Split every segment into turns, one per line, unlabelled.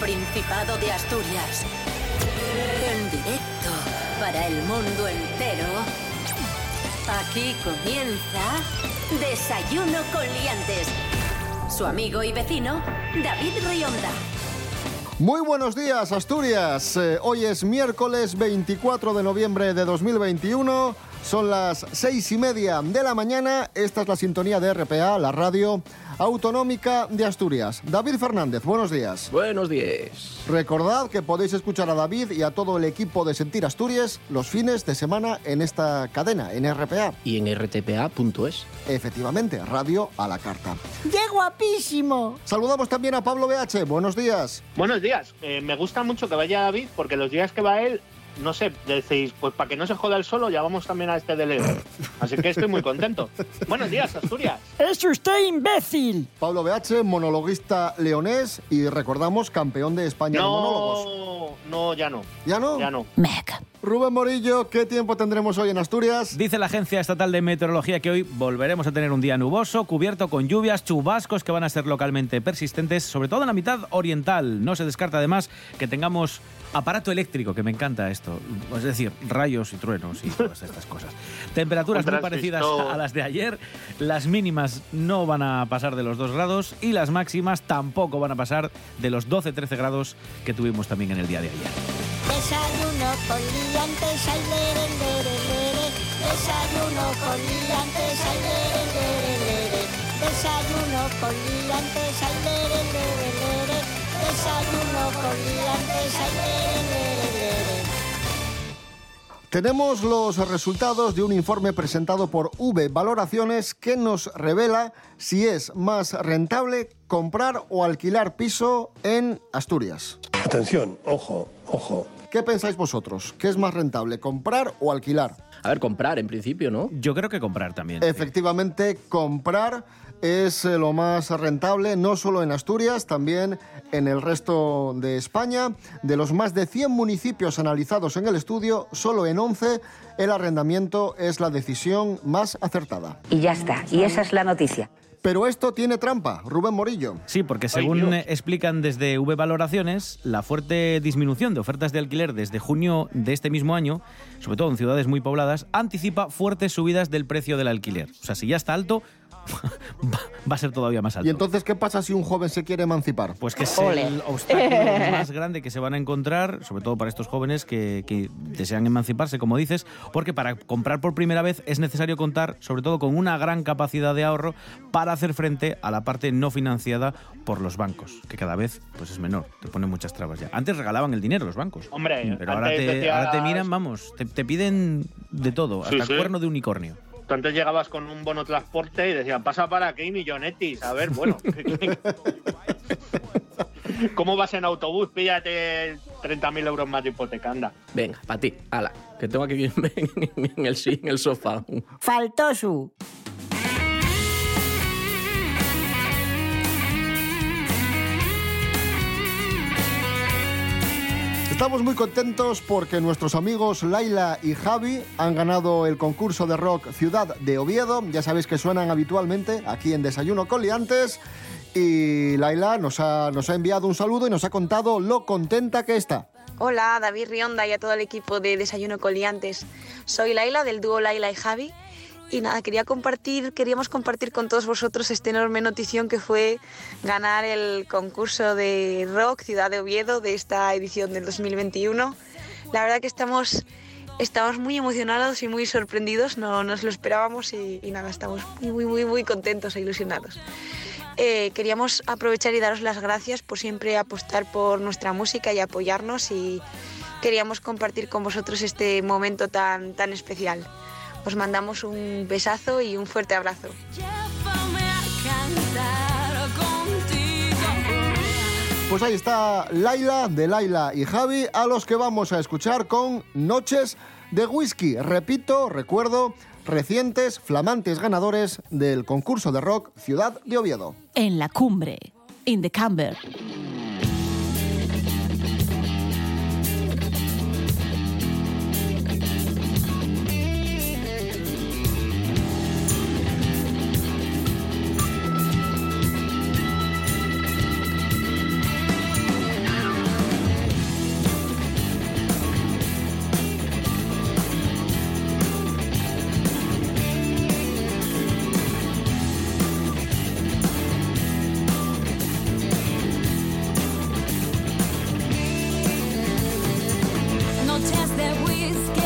Principado de Asturias. En directo para el mundo entero. Aquí comienza Desayuno con Liantes. Su amigo y vecino, David Rionda.
Muy buenos días, Asturias. Eh, hoy es miércoles 24 de noviembre de 2021. Son las seis y media de la mañana. Esta es la sintonía de RPA, la radio autonómica de Asturias. David Fernández, buenos días.
Buenos días.
Recordad que podéis escuchar a David y a todo el equipo de Sentir Asturias los fines de semana en esta cadena, en RPA.
Y en rtpa.es.
Efectivamente, radio a la carta.
¡Qué guapísimo!
Saludamos también a Pablo BH. Buenos días.
Buenos días. Eh, me gusta mucho que vaya David porque los días que va él no sé, decís, pues para que no se joda el solo, ya vamos también a este de Leo. Así que estoy muy contento. Buenos días, Asturias.
¡Es usted imbécil!
Pablo BH, monologuista leonés y recordamos campeón de España de monólogos.
No, no, ya no.
¿Ya no?
Ya no.
Mec.
Rubén Morillo, ¿qué tiempo tendremos hoy en Asturias?
Dice la Agencia Estatal de Meteorología que hoy volveremos a tener un día nuboso, cubierto con lluvias, chubascos que van a ser localmente persistentes, sobre todo en la mitad oriental. No se descarta además que tengamos aparato eléctrico, que me encanta esto, es decir, rayos y truenos y todas estas cosas. Temperaturas muy parecidas a las de ayer, las mínimas no van a pasar de los 2 grados y las máximas tampoco van a pasar de los 12-13 grados que tuvimos también en el día de ayer.
Desayuno con liantes, ay, lere, lere, lere. Desayuno con liantes, ay, lere, lere, lere. Desayuno con liantes, ay, lere, lere, lere. Desayuno con liantes, ay, lere, lere, lere.
Tenemos los resultados de un informe presentado por V Valoraciones que nos revela si es más rentable comprar o alquilar piso en Asturias.
Atención, ojo, ojo.
¿Qué pensáis vosotros? ¿Qué es más rentable, comprar o alquilar?
A ver, comprar en principio, ¿no?
Yo creo que comprar también.
Efectivamente, comprar es eh, lo más rentable, no solo en Asturias, también en el resto de España. De los más de 100 municipios analizados en el estudio, solo en 11 el arrendamiento es la decisión más acertada.
Y ya está. Y esa es la noticia.
Pero esto tiene trampa, Rubén Morillo.
Sí, porque según explican desde V Valoraciones, la fuerte disminución de ofertas de alquiler desde junio de este mismo año, sobre todo en ciudades muy pobladas, anticipa fuertes subidas del precio del alquiler. O sea, si ya está alto, va a ser todavía más alto.
¿Y entonces qué pasa si un joven se quiere emancipar?
Pues que es
Ole.
el obstáculo más grande que se van a encontrar, sobre todo para estos jóvenes que, que desean emanciparse, como dices, porque para comprar por primera vez es necesario contar, sobre todo, con una gran capacidad de ahorro para hacer frente a la parte no financiada por los bancos, que cada vez pues es menor, te ponen muchas trabas ya. Antes regalaban el dinero los bancos.
Hombre,
pero ahora te,
decías-
ahora te miran, vamos, te, te piden de todo,
Sí,
hasta
sí.
cuerno de unicornio.
Tú antes llegabas con un bono transporte y decían, pasa para aquí millonetis. A ver, bueno. ¿Cómo vas en autobús? Píllate 30.000 euros más de hipoteca, anda.
Venga, para ti, ala. Que tengo aquí en el, en el sofá.
Faltó
Estamos muy contentos porque nuestros amigos Laila y Javi han ganado el concurso de rock Ciudad de Oviedo. Ya sabéis que suenan habitualmente aquí en Desayuno con Liantes. Y Laila nos ha, nos ha enviado un saludo y nos ha contado lo contenta que está.
Hola, David Rionda y a todo el equipo de Desayuno Coliantes. Soy Laila del dúo Laila y Javi. Y nada, queríamos compartir con todos vosotros esta enorme notición que fue ganar el concurso de rock Ciudad de Oviedo de esta edición del 2021. La verdad que estamos, estamos muy emocionados y muy sorprendidos, no nos lo esperábamos y, nada, estamos muy, muy, muy, muy contentos e ilusionados. Eh, queríamos aprovechar y daros las gracias por siempre apostar por nuestra música y apoyarnos y queríamos compartir con vosotros este momento tan, tan especial. Os mandamos un besazo y un fuerte abrazo.
Pues ahí está Laila, de Laila y Javi, a los que vamos a escuchar con Noches de Whisky. Repito, recuerdo, recientes, flamantes ganadores del concurso de rock Ciudad de Oviedo.
En la cumbre, in the camber.
that we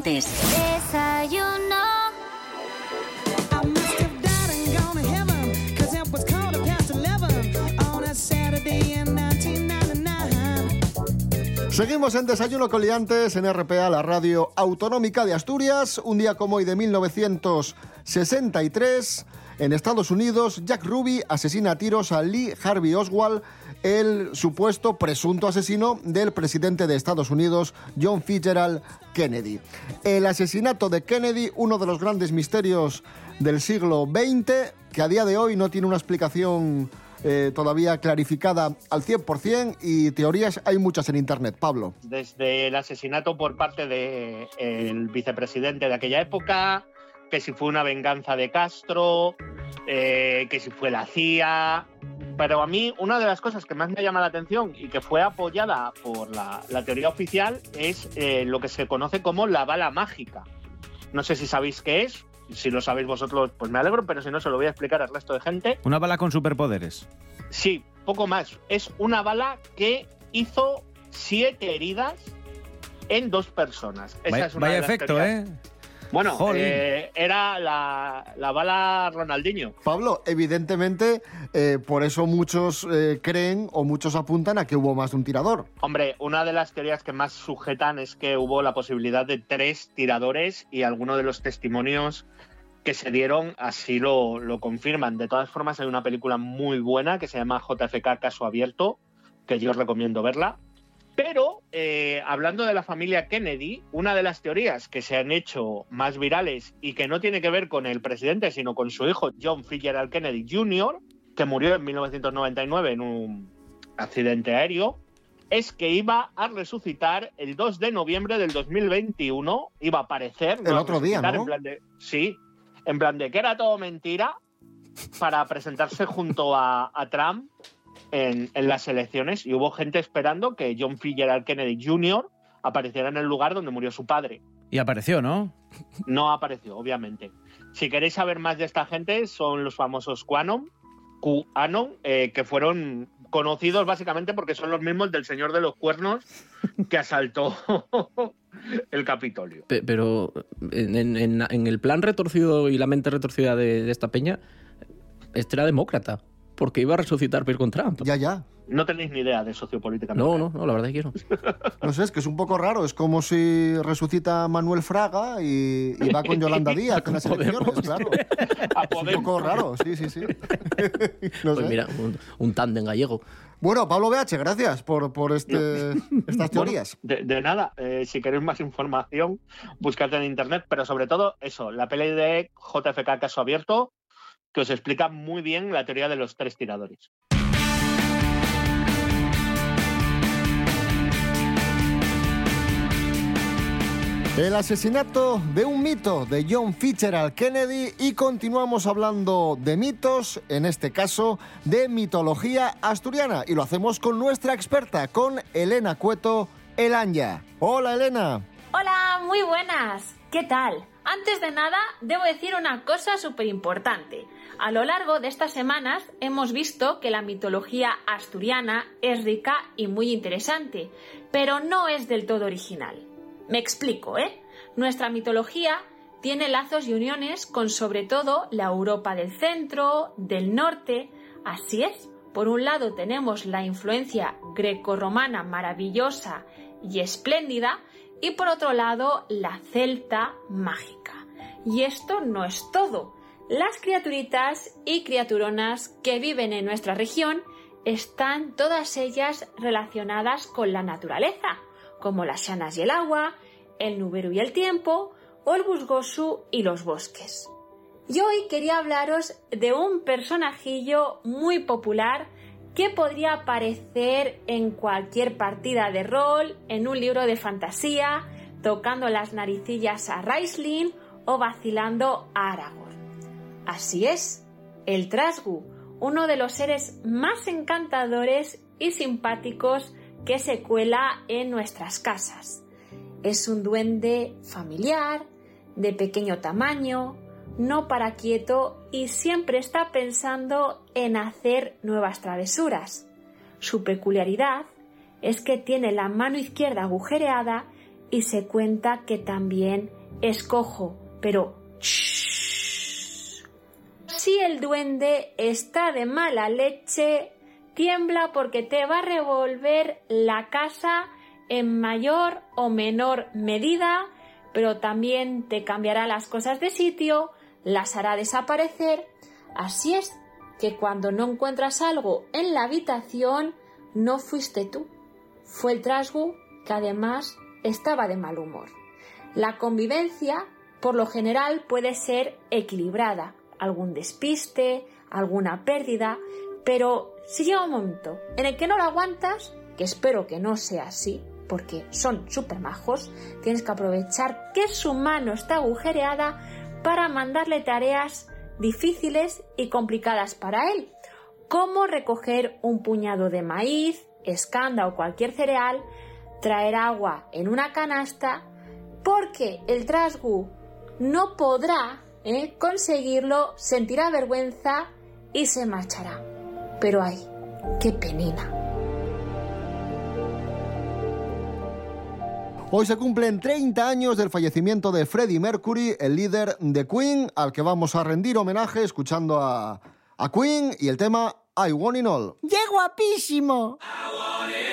Desayuno.
Seguimos en Desayuno con Liantes en RPA, la radio autonómica de Asturias. Un día como hoy de 1963, en Estados Unidos, Jack Ruby asesina a tiros a Lee Harvey Oswald, el supuesto presunto asesino del presidente de Estados Unidos, John Fitzgerald Kennedy. El asesinato de Kennedy, uno de los grandes misterios del siglo XX, que a día de hoy no tiene una explicación eh, todavía clarificada al 100% y teorías hay muchas en Internet. Pablo.
Desde el asesinato por parte del vicepresidente de aquella época, que si fue una venganza de Castro, eh, que si fue la CIA. Pero a mí una de las cosas que más me llama la atención y que fue apoyada por la, la teoría oficial es eh, lo que se conoce como la bala mágica. No sé si sabéis qué es, si lo sabéis vosotros, pues me alegro, pero si no, se lo voy a explicar al resto de gente.
Una bala con superpoderes.
Sí, poco más. Es una bala que hizo siete heridas en dos personas. Esa
Vaya,
es una
vaya efecto. ¿eh?
Bueno, eh, era la, la bala Ronaldinho.
Pablo, evidentemente, eh, por eso muchos eh, creen o muchos apuntan a que hubo más de un tirador.
Hombre, una de las teorías que más sujetan es que hubo la posibilidad de tres tiradores y algunos de los testimonios que se dieron así lo, lo confirman. De todas formas, hay una película muy buena que se llama JFK Caso Abierto, que yo os recomiendo verla. Pero, eh, hablando de la familia Kennedy, una de las teorías que se han hecho más virales y que no tiene que ver con el presidente, sino con su hijo John Fitzgerald Kennedy Jr., que murió en 1999 en un accidente aéreo, es que iba a resucitar el 2 de noviembre del 2021, iba a aparecer.
El otro día, ¿no?
En plan de, sí, en plan de que era todo mentira para presentarse junto a, a Trump en, en las elecciones y hubo gente esperando que John Fitzgerald Kennedy Jr. apareciera en el lugar donde murió su padre.
Y apareció, ¿no?
No apareció, obviamente. Si queréis saber más de esta gente, son los famosos QAnon, QAnon, eh, que fueron conocidos básicamente porque son los mismos del Señor de los Cuernos que asaltó el Capitolio.
Pe- Pero en, en- en- en el plan retorcido y la mente retorcida de, de esta peña, este era demócrata, porque iba a resucitar Pierre con Trump.
Ya, ya.
No tenéis ni idea de sociopolítica.
No, no, no, la verdad es que no.
No sé, es que es un poco raro. Es como si resucita Manuel Fraga y, y va con Yolanda Díaz en las
Podemos.
elecciones, claro. Es un poco raro, sí, sí, sí. No
Pues
sé.
mira, un, un tándem gallego.
Bueno, Pablo BH, gracias por, por este, estas teorías.
De, de nada, eh, si queréis más información, buscad en internet, pero sobre todo eso, la peli de JFK Caso Abierto, que os explica muy bien la teoría de los tres tiradores.
El asesinato de un mito de John Fitzgerald Kennedy y continuamos hablando de mitos, en este caso de mitología asturiana y lo hacemos con nuestra experta, con Elena Cueto Elanya. Hola Elena.
Hola, muy buenas. ¿Qué tal? Antes de nada, debo decir una cosa súper importante. A lo largo de estas semanas hemos visto que la mitología asturiana es rica y muy interesante, pero no es del todo original. Me explico, ¿eh? Nuestra mitología tiene lazos y uniones con sobre todo la Europa del centro, del norte. Así es, por un lado tenemos la influencia grecorromana maravillosa y espléndida, y por otro lado la celta mágica. Y esto no es todo. Las criaturitas y criaturonas que viven en nuestra región están todas ellas relacionadas con la naturaleza, como las llanas y el agua, el nubero y el tiempo, o el busgosu y los bosques. Y hoy quería hablaros de un personajillo muy popular que podría aparecer en cualquier partida de rol, en un libro de fantasía, tocando las naricillas a Raistlin o vacilando a Aragorn. Así es, el Trasgu, uno de los seres más encantadores y simpáticos que se cuela en nuestras casas. Es un duende familiar, de pequeño tamaño, no para quieto y siempre está pensando en hacer nuevas travesuras. Su peculiaridad es que tiene la mano izquierda agujereada y se cuenta que también es cojo, pero si el duende está de mala leche, tiembla porque te va a revolver la casa en mayor o menor medida, pero también te cambiará las cosas de sitio, las hará desaparecer. Así es que cuando no encuentras algo en la habitación, no fuiste tú. Fue el trasgu que además estaba de mal humor. La convivencia, por lo general, puede ser equilibrada. Algún despiste, alguna pérdida, pero si llega un momento en el que no lo aguantas, que espero que no sea así, porque son súper majos, tienes que aprovechar que su mano está agujereada para mandarle tareas difíciles y complicadas para él, como recoger un puñado de maíz, escanda o cualquier cereal, traer agua en una canasta, porque el trasgu no podrá eh, conseguirlo, sentirá vergüenza y se marchará. Pero ay, qué penina.
Hoy se cumplen 30 años del fallecimiento de Freddie Mercury, el líder de Queen, al que vamos a rendir homenaje escuchando a, a Queen y el tema I Want It All.
¡Qué guapísimo!
adventure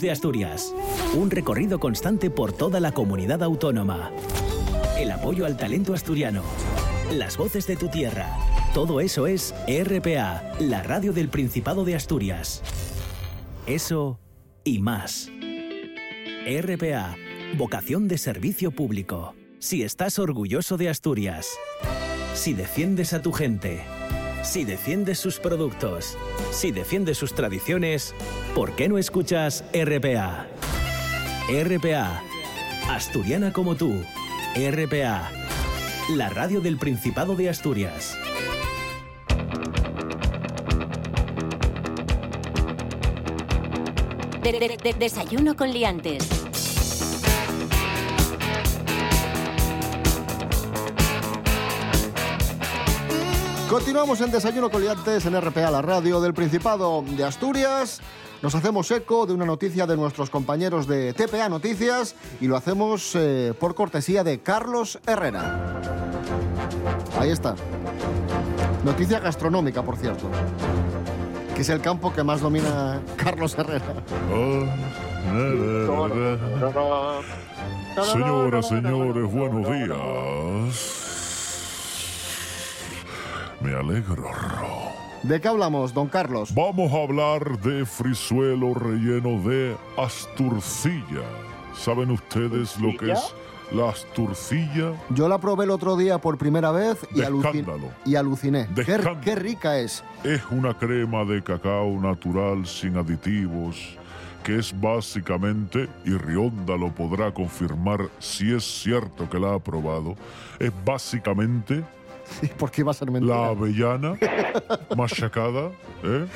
De Asturias. Un recorrido constante por toda la comunidad autónoma. El apoyo al talento asturiano. Las voces de tu tierra. Todo eso es RPA, la radio del Principado de Asturias. Eso y más. RPA, vocación de servicio público. Si estás orgulloso de Asturias. Si defiendes a tu gente. Si defiendes sus productos. Si defiendes sus tradiciones. ¿Por qué no escuchas RPA? RPA. Asturiana como tú. RPA. La radio del Principado de Asturias.
De- de- de- desayuno con liantes.
Continuamos en Desayuno Coliantes en RPA, la radio del Principado de Asturias. Nos hacemos eco de una noticia de nuestros compañeros de TPA Noticias y lo hacemos eh, por cortesía de Carlos Herrera. Ahí está. Noticia gastronómica, por cierto. Que es el campo que más domina Carlos Herrera.
Señoras, señores, buenos días. Me alegro.
¿De qué hablamos, don Carlos?
Vamos a hablar de frisuelo relleno de asturcilla. ¿Saben ustedes lo que es la asturcilla?
Yo la probé el otro día por primera vez y,
De
alucin-
escándalo.
y aluciné.
De
Qué, qué rica es.
Es una crema de cacao natural sin aditivos que es básicamente, y Rionda lo podrá confirmar si es cierto que la ha probado, es básicamente
¿Por qué va a ser mentira?
la avellana machacada ¿eh?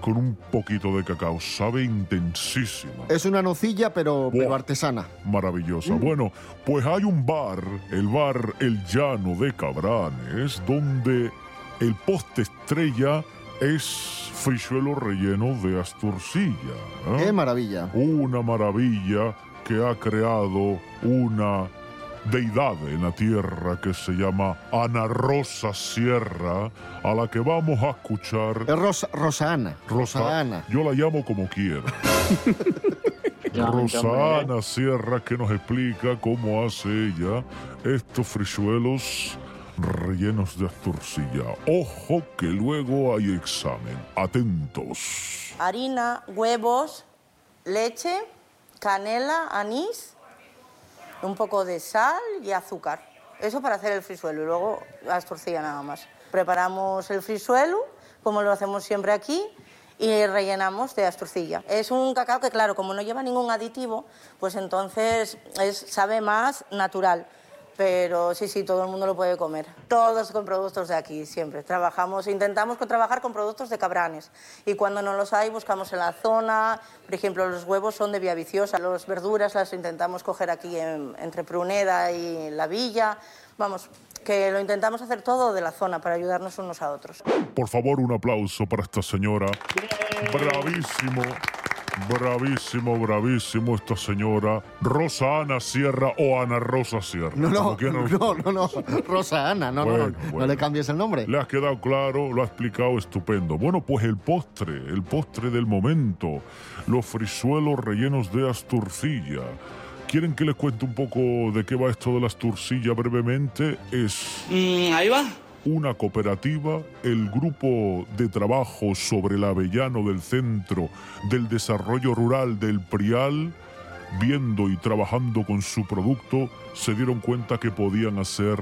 con un poquito de cacao. Sabe intensísima.
Es una nocilla, pero, pero artesana.
Maravillosa. Bueno, pues hay un bar, el bar El Llano de Cabranes, donde el poste estrella es frichuelo relleno de asturcilla. ¿eh?
Qué maravilla.
Una maravilla que ha creado una deidad en la tierra que se llama Ana Rosa Sierra, a la que vamos a escuchar.
Es Rosa, Rosa Ana. Rosa Ana.
Yo la llamo como quiera. Rosana Sierra que nos explica cómo hace ella estos frichuelos rellenos de asturcilla. Ojo que luego hay examen. Atentos.
harina, huevos, leche, canela, anís, un poco de sal y azúcar. Eso para hacer el frisuelo y luego la torcilla nada más. Preparamos el frisuelo, como lo hacemos siempre aquí, y rellenamos de asturcilla. Es un cacao que, claro, como no lleva ningún aditivo, pues entonces es, sabe más natural. Pero sí, sí, todo el mundo lo puede comer. Todos con productos de aquí, siempre. Trabajamos, intentamos con- trabajar con productos de cabranes. Y cuando no los hay, buscamos en la zona. Por ejemplo, los huevos son de Villaviciosa. Las verduras las intentamos coger aquí en- entre Pruneda y La Villa. Vamos, que lo intentamos hacer todo de la zona para ayudarnos unos a otros.
Por favor, un aplauso para esta señora. Bravísimo, bravísimo, bravísimo esta señora. Rosa Ana Sierra o Ana Rosa Sierra.
No, no, no, no, no. Rosa Ana, no, no,
Bueno,
no. No
bueno.
le cambies el nombre.
Le has quedado claro, lo ha explicado estupendo. Bueno, pues el postre, el postre del momento, los frisuelos rellenos de asturcilla. ¿Quieren que les cuente un poco de qué va esto de la asturcilla brevemente? Es
ahí va.
Una cooperativa, el grupo de trabajo sobre el avellano del Centro del Desarrollo Rural del Prial, viendo y trabajando con su producto, se dieron cuenta que podían hacer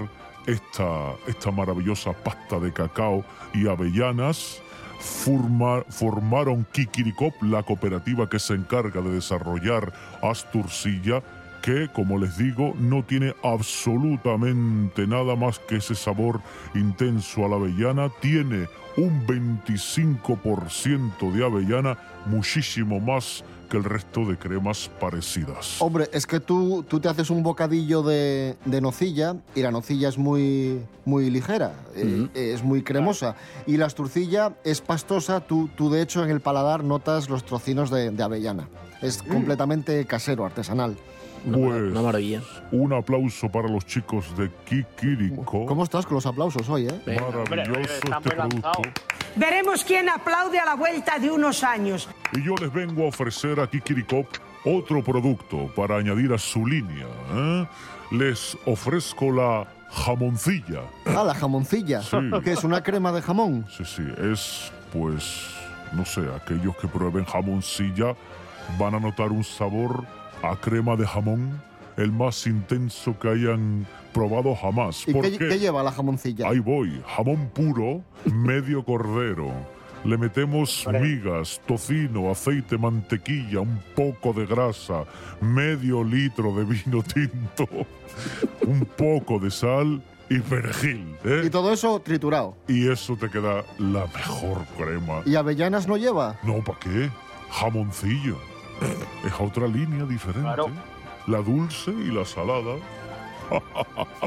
esta, esta maravillosa pasta de cacao y avellanas. Forma- formaron Kikirikop, la cooperativa que se encarga de desarrollar Asturcilla, que, como les digo, no tiene absolutamente nada más que ese sabor intenso a la avellana. Tiene un 25% de avellana, muchísimo más que el resto de cremas parecidas.
Hombre, es que tú, tú te haces un bocadillo de, de nocilla y la nocilla es muy, muy ligera, eh, es muy cremosa. Y la asturcilla es pastosa, tú, tú de hecho en el paladar notas los trocinos de, de avellana. Es completamente casero, artesanal.
Pues, Un aplauso para los chicos de Kikiriko.
¿Cómo estás con los aplausos hoy, eh?
Maravilloso este producto.
Veremos quién aplaude a la vuelta de unos años.
Y yo les vengo a ofrecer a Kikirikop otro producto para añadir a su línea. ¿eh? Les ofrezco la jamoncilla.
Ah, la jamoncilla.
Sí.
Que es una crema de jamón.
Sí, sí, es pues, no sé, aquellos que prueben jamoncilla van a notar un sabor a crema de jamón, el más intenso que hayan probado jamás.
¿Y qué lleva la jamoncilla?
Ahí voy, jamón puro, medio cordero. Le metemos migas, tocino, aceite, mantequilla, un poco de grasa, medio litro de vino tinto, un poco de sal y perejil. ¿eh?
Y todo eso triturado.
Y eso te queda la mejor crema.
¿Y avellanas no lleva?
No, ¿para qué? Jamoncillo. Es otra línea diferente. La dulce y la salada.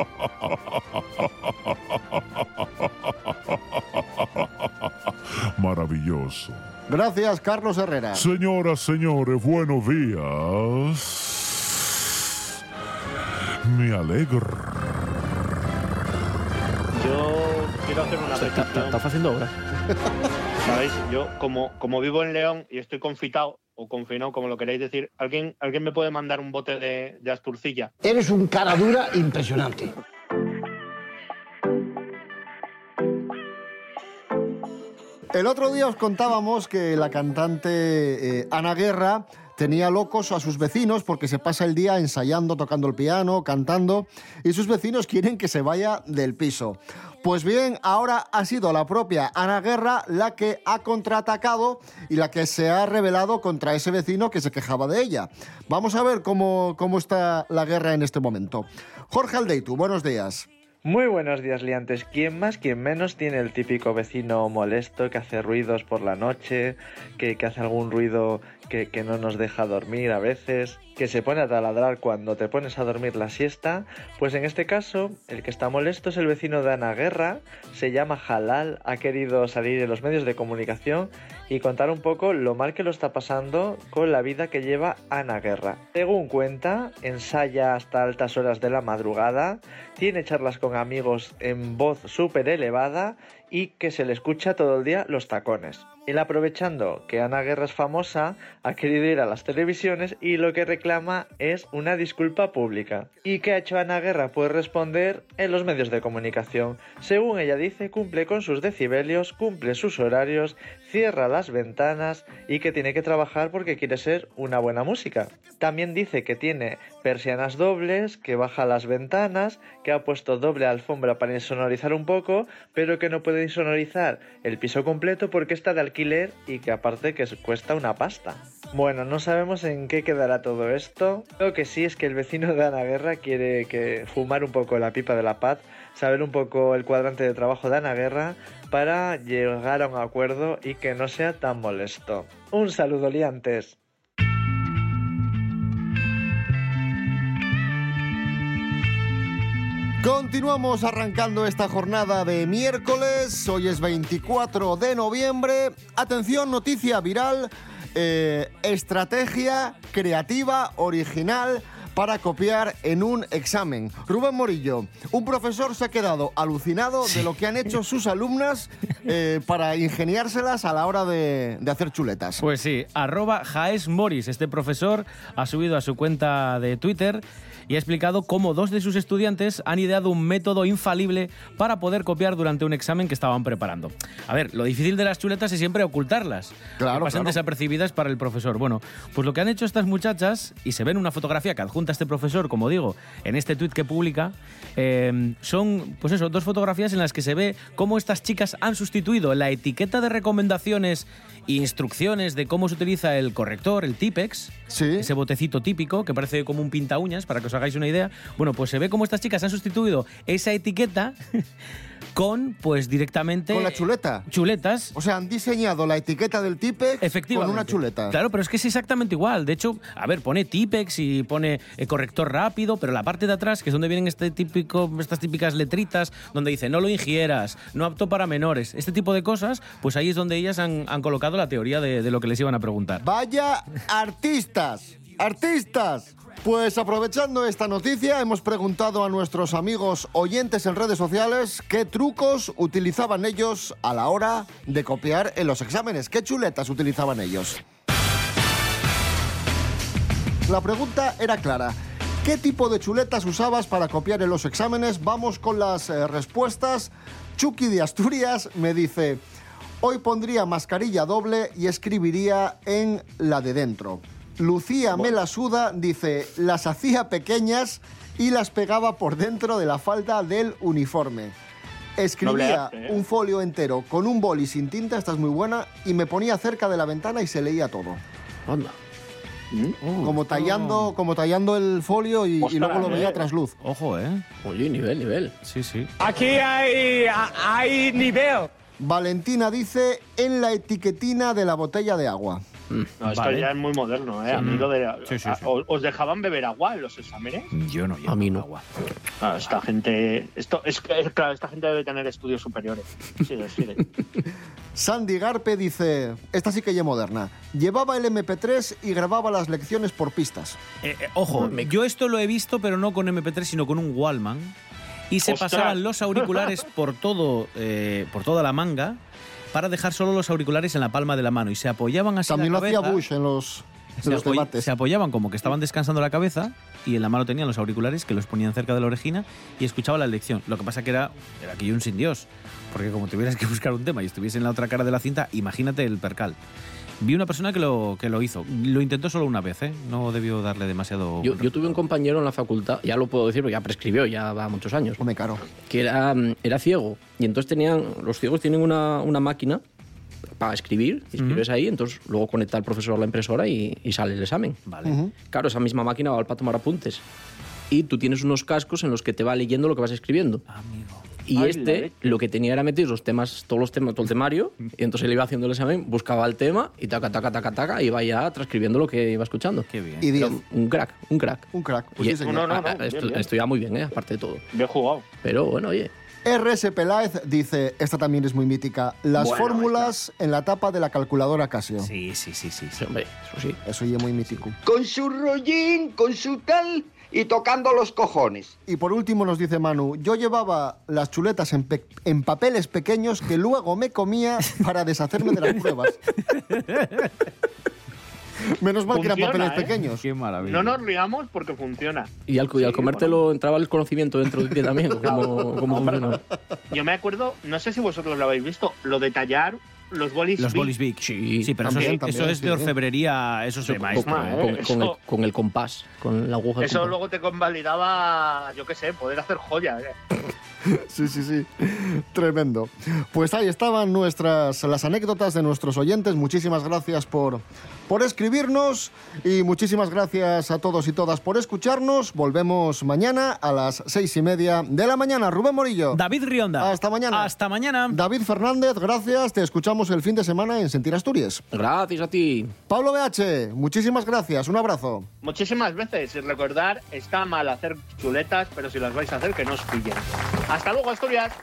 Maravilloso.
Gracias, Carlos Herrera.
Señoras, señores, buenos días. Me alegro.
Yo quiero hacer una
Está, está-
petición.
está haciendo obras.
¿Sabéis? Yo, como, como vivo en León y estoy confitado o confinado, como lo queréis decir, ¿alguien, ¿alguien me puede mandar un bote de, de asturcilla?
Eres un cara dura
El otro día os contábamos que la cantante eh, Ana Guerra tenía locos a sus vecinos porque se pasa el día ensayando, tocando el piano, cantando, y sus vecinos quieren que se vaya del piso. Pues bien, ahora ha sido la propia Ana Guerra la que ha contraatacado y la que se ha rebelado contra ese vecino que se quejaba de ella. Vamos a ver cómo, cómo está la guerra en este momento. Jorge Aldeitu, buenos días.
Muy buenos días, liantes. ¿Quién más, quién menos tiene el típico vecino molesto que hace ruidos por la noche, que, que hace algún ruido que, no nos deja dormir a veces, que se pone a taladrar cuando te pones a dormir la siesta? Pues en este caso, el que está molesto es el vecino de Ana Guerra, se llama Halal, ha querido salir en los medios de comunicación y contar un poco lo mal que lo está pasando con la vida que lleva Ana Guerra. Según cuenta, ensaya hasta altas horas de la madrugada, tiene charlas con amigos en voz súper elevada y que se le escucha todo el día los tacones. Él aprovechando que Ana Guerra es famosa, ha querido ir a las televisiones y lo que reclama es una disculpa pública. ¿Y qué ha hecho Ana Guerra? Pues responder en los medios de comunicación. Según ella dice, cumple con sus decibelios, cumple sus horarios, cierra las ventanas y que tiene que trabajar porque quiere ser una buena música. También dice que tiene persianas dobles, que baja las ventanas, que ha puesto doble alfombra para insonorizar un poco, pero que no puede insonorizar el piso completo porque está de alquiler y que aparte que cuesta una pasta. Bueno, no sabemos en qué quedará todo esto. Lo que sí es que el vecino de Ana Guerra quiere que fumar un poco la pipa de la paz, saber un poco el cuadrante de trabajo de Ana Guerra para llegar a un acuerdo y que no sea tan molesto. Un saludo, liantes.
Continuamos arrancando esta jornada de miércoles, hoy es 24 de noviembre. Atención, noticia viral, eh, estrategia creativa, original para copiar en un examen. Rubén Morillo, un profesor se ha quedado alucinado de lo que han hecho sus alumnas eh, para ingeniárselas a la hora de, de hacer chuletas.
Pues sí, arroba Jaes Moris. Este profesor ha subido a su cuenta de Twitter y ha explicado cómo dos de sus estudiantes han ideado un método infalible para poder copiar durante un examen que estaban preparando. A ver, lo difícil de las chuletas es siempre ocultarlas.
Claro,
que pasan
claro.
desapercibidas para el profesor. Bueno, pues lo que han hecho estas muchachas, y se ve en una fotografía que adjunta este profesor, como digo, en este tuit que publica, eh, son, pues eso, dos fotografías en las que se ve cómo estas chicas han sustituido la etiqueta de recomendaciones e instrucciones de cómo se utiliza el corrector, el Tipex, ese botecito típico que parece como un pinta uñas, para que os hagáis una idea. Bueno, pues se ve cómo estas chicas han sustituido esa etiqueta con, pues directamente...
Con la chuleta.
Chuletas.
O sea, han diseñado la etiqueta del Tipex
Efectivamente.
con una chuleta.
Claro, pero es que es exactamente igual. De hecho, a ver, pone Tipex y pone eh, corrector rápido, pero la parte de atrás, que es donde vienen este típico, estas típicas letritas, donde dice no lo ingieras, no apto para menores, este tipo de cosas, pues ahí es donde ellas han, han colocado la teoría de, de lo que les iban a preguntar.
Vaya artistas, artistas. Pues aprovechando esta noticia, hemos preguntado a nuestros amigos oyentes en redes sociales qué trucos utilizaban ellos a la hora de copiar en los exámenes, qué chuletas utilizaban ellos. La pregunta era clara. ¿Qué tipo de chuletas usabas para copiar en los exámenes? Vamos con las eh, respuestas. Chucky de Asturias me dice, hoy pondría mascarilla doble y escribiría en la de dentro. Lucía Melasuda dice, las hacía pequeñas y las pegaba por dentro de la falda del uniforme. Escribía
¿eh?
un folio entero con un boli sin tinta, esta es muy buena, y me ponía cerca de la ventana y se leía todo.
Anda.
Como tallando, como tallando el folio y, luego lo veía
eh.
tras luz.
Ojo, ¿eh?
Oye, nivel, nivel.
Sí, sí.
Aquí hay, hay nivel. Valentina dice en la etiquetina de la botella de agua.
No, esto
Vale.
ya es muy moderno, ¿eh? A
Sí.
mí lo de-
Sí, sí,
a-
sí.
¿Os dejaban beber agua en los exámenes?
Yo no
A mí no.
Ah, esta gente. Esto, es, claro, esta gente debe tener estudios superiores. Sigue.
Sandy Garpe dice, esta sí que ya moderna, llevaba el MP3 y grababa las lecciones por pistas.
Eh, eh, ojo, yo esto lo he visto, pero no con MP3, sino con un Wallman. Y se
¡Ostras!
pasaban los auriculares por todo, eh, por toda la manga para dejar solo los auriculares en la palma de la mano y se apoyaban así
También
la
lo hacía. Bush en los,
se,
los
apoy-
debates.
se apoyaban como que estaban descansando la cabeza y en la mano tenían los auriculares que los ponían cerca de la orejina y escuchaba la lección. Lo que pasa que era, era aquello un sin Dios, porque como tuvieras que buscar un tema y estuviese en la otra cara de la cinta, imagínate el percal. Vi una persona que lo, que lo hizo. Lo intentó solo una vez, ¿eh? No debió darle demasiado...
Yo, yo tuve un compañero en la facultad, ya lo puedo decir porque ya prescribió, ya va muchos años.
Hombre, caro.
Que era, mm, era ciego. Y entonces tenían, los ciegos tienen una, una máquina para escribir, y escribes ahí, entonces luego conecta el profesor a la impresora y, y sale el examen.
Vale.
Ujú.
Claro, esa misma máquina va para tomar apuntes. Y tú tienes unos cascos en los que te va leyendo lo que vas escribiendo. Y
Ay,
este lo que tenía era meter los temas, todos los temas, todo el temario, y entonces él iba haciendo el examen, buscaba el tema y taca, taca, taca, taca, y iba ya transcribiendo lo que iba escuchando.
Qué bien.
Y
Era
diez.
un crack, un crack.
Un crack. Pues
Y-
sí, señor.
No, no, no,
ah,
bien,
esto,
bien.
esto ya muy bien, ¿eh? aparte de todo.
Bien jugado.
Pero bueno, oye,
RS Peláez dice, esta también es muy mítica, las
Bueno,
fórmulas en la tapa de la calculadora Casio.
Sí, sí, sí, sí.
sí, hombre, eso sí.
Eso ya es muy mítico.
Con su rollín, con su tal y tocando los cojones.
Y por último nos dice Manu, yo llevaba las chuletas en, pe- en papeles pequeños que luego me comía para deshacerme de las pruebas. Menos mal que eran papeles
¿eh?
pequeños.
Qué maravilla.
No nos riamos porque funciona.
Y al, y al
Sí,
comértelo entraba el conocimiento dentro de ti también, como, como funciona.
Yo me acuerdo, no sé si vosotros lo habéis visto, lo de tallar los bolis.
Los
Big.
bolis big.
Sí,
Sí, pero eso,
también,
es,
también,
eso es
sí,
de
sí.
orfebrería, eso es de
con-
eh,
con- con el,
eso-
con el compás, con la aguja.
Eso luego te convalidaba, yo qué sé, poder hacer joyas. ¿eh?
Sí, sí, sí. Tremendo. Pues ahí estaban nuestras las anécdotas de nuestros oyentes. Muchísimas gracias por, por escribirnos y muchísimas gracias a todos y todas por escucharnos. Volvemos mañana a las seis y media de la mañana. Rubén Morillo.
David Rionda.
Hasta mañana.
Hasta mañana.
David Fernández, gracias. Te escuchamos el fin de semana en Sentir Asturias.
Gracias a ti.
Pablo BH, muchísimas gracias. Un abrazo.
Muchísimas veces. Y recordar, está mal hacer chuletas, pero si las vais a hacer, que no os pillen. Hasta luego, Asturias.